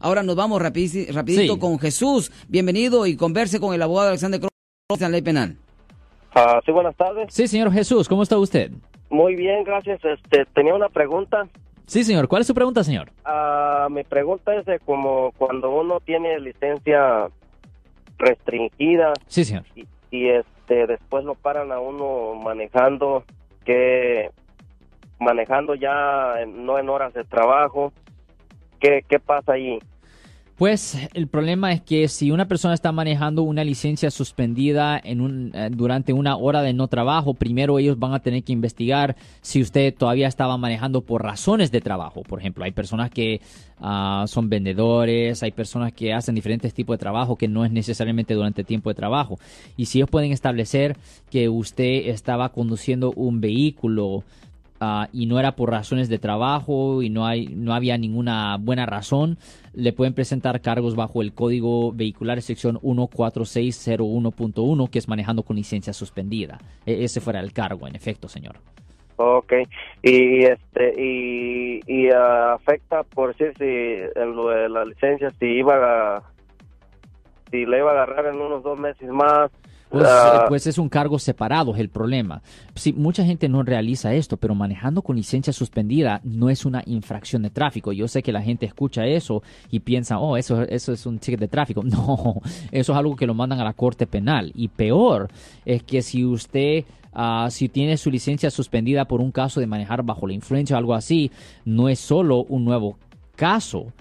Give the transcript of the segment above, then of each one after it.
Ahora nos vamos rapidito, rapidito Sí. con Jesús. Bienvenido y converse con el abogado Alexander Cross en la ley penal. Ah, sí, buenas tardes. Sí, señor Jesús, ¿cómo está usted? Muy bien, gracias. Este, tenía una pregunta. Sí, señor. ¿Cuál es su pregunta, señor? Ah, mi pregunta es de como cuando uno tiene licencia restringida Sí, señor. y, y, este después lo paran a uno manejando que manejando ya en- no en horas de trabajo. ¿Qué, pasa ahí? Pues el problema es que si una persona está manejando una licencia suspendida en un, eh, durante una hora de no trabajo, primero ellos van a tener que investigar si usted todavía estaba manejando por razones de trabajo. Por ejemplo, hay personas que ah, son vendedores, hay personas que hacen diferentes tipos de trabajo que no es necesariamente durante tiempo de trabajo. Y si ellos pueden establecer que usted estaba conduciendo un vehículo ah, y no era por razones de trabajo y no hay no había ninguna buena razón, le pueden presentar cargos bajo el Código Vehicular sección 14601.1 que es manejando con licencia suspendida. E- ese fuera el cargo, en efecto, señor. Okay. Y este y, ah, afecta por decir si la licencia si iba a si le iba a agarrar en unos dos meses más. Pues, ah, eh, pues es un cargo separado, es el problema. Sí, mucha gente no realiza esto, pero manejando con licencia suspendida no es una infracción de tráfico. Yo sé que la gente escucha eso y piensa, oh, eso, eso es un ticket de tráfico. No, eso es algo que lo mandan a la corte penal. Y peor es que si usted, ah, si tiene su licencia suspendida por un caso de manejar bajo la influencia o algo así, no es solo un nuevo caso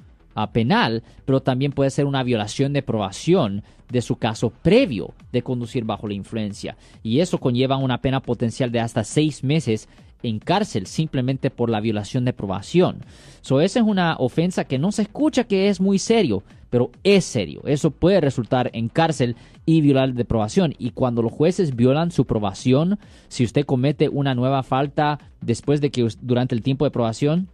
penal, pero también puede ser una violación de probación de su caso previo de conducir bajo la influencia. Y eso conlleva una pena potencial de hasta seis meses en cárcel simplemente por la violación de probación. So, esa es una ofensa que no se escucha que es muy serio, pero es serio. Eso puede resultar en cárcel y violar de probación. Y cuando los jueces violan su probación, si usted comete una nueva falta después de que durante el tiempo de probación,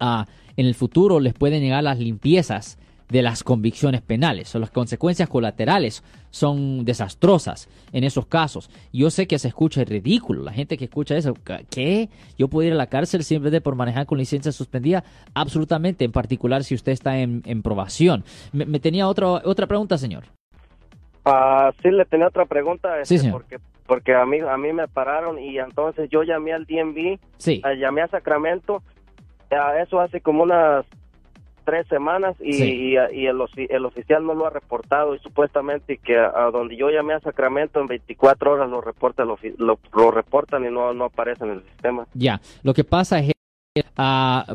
ah, en el futuro les pueden llegar las limpiezas de las convicciones penales o las consecuencias colaterales son desastrosas en esos casos. Yo sé que se escucha ridículo, la gente que escucha eso, ¿qué? ¿Yo puedo ir a la cárcel simplemente por manejar con licencia suspendida? Absolutamente, en particular si usted está en, en probación. Me, me tenía otra otra pregunta, señor. ah, sí le tenía otra pregunta este, Sí, señor. porque porque a mí a mí me pararon y entonces yo llamé al DMV, Sí. ah, llamé a Sacramento. Eso hace como unas tres semanas y, Sí. y, y el, ofi- el oficial no lo ha reportado y supuestamente que a, a donde yo llamé a Sacramento en 24 horas lo reporta lo, lo reportan y no no aparece en el sistema. Ya, lo que pasa es que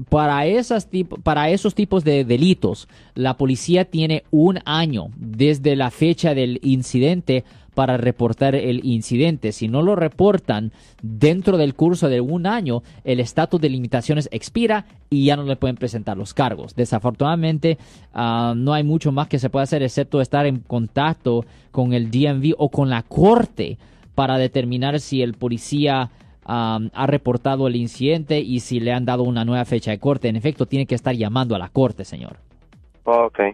para, esas tip- para esos tipos de delitos, la policía tiene un año desde la fecha del incidente para reportar el incidente. Si no lo reportan dentro del curso de un año, el estatus de limitaciones expira y ya no le pueden presentar los cargos. Desafortunadamente, ah, no hay mucho más que se pueda hacer excepto estar en contacto con el DMV o con la corte para determinar si el policía um, ha reportado el incidente y si le han dado una nueva fecha de corte. En efecto, tiene que estar llamando a la corte, señor. Okay.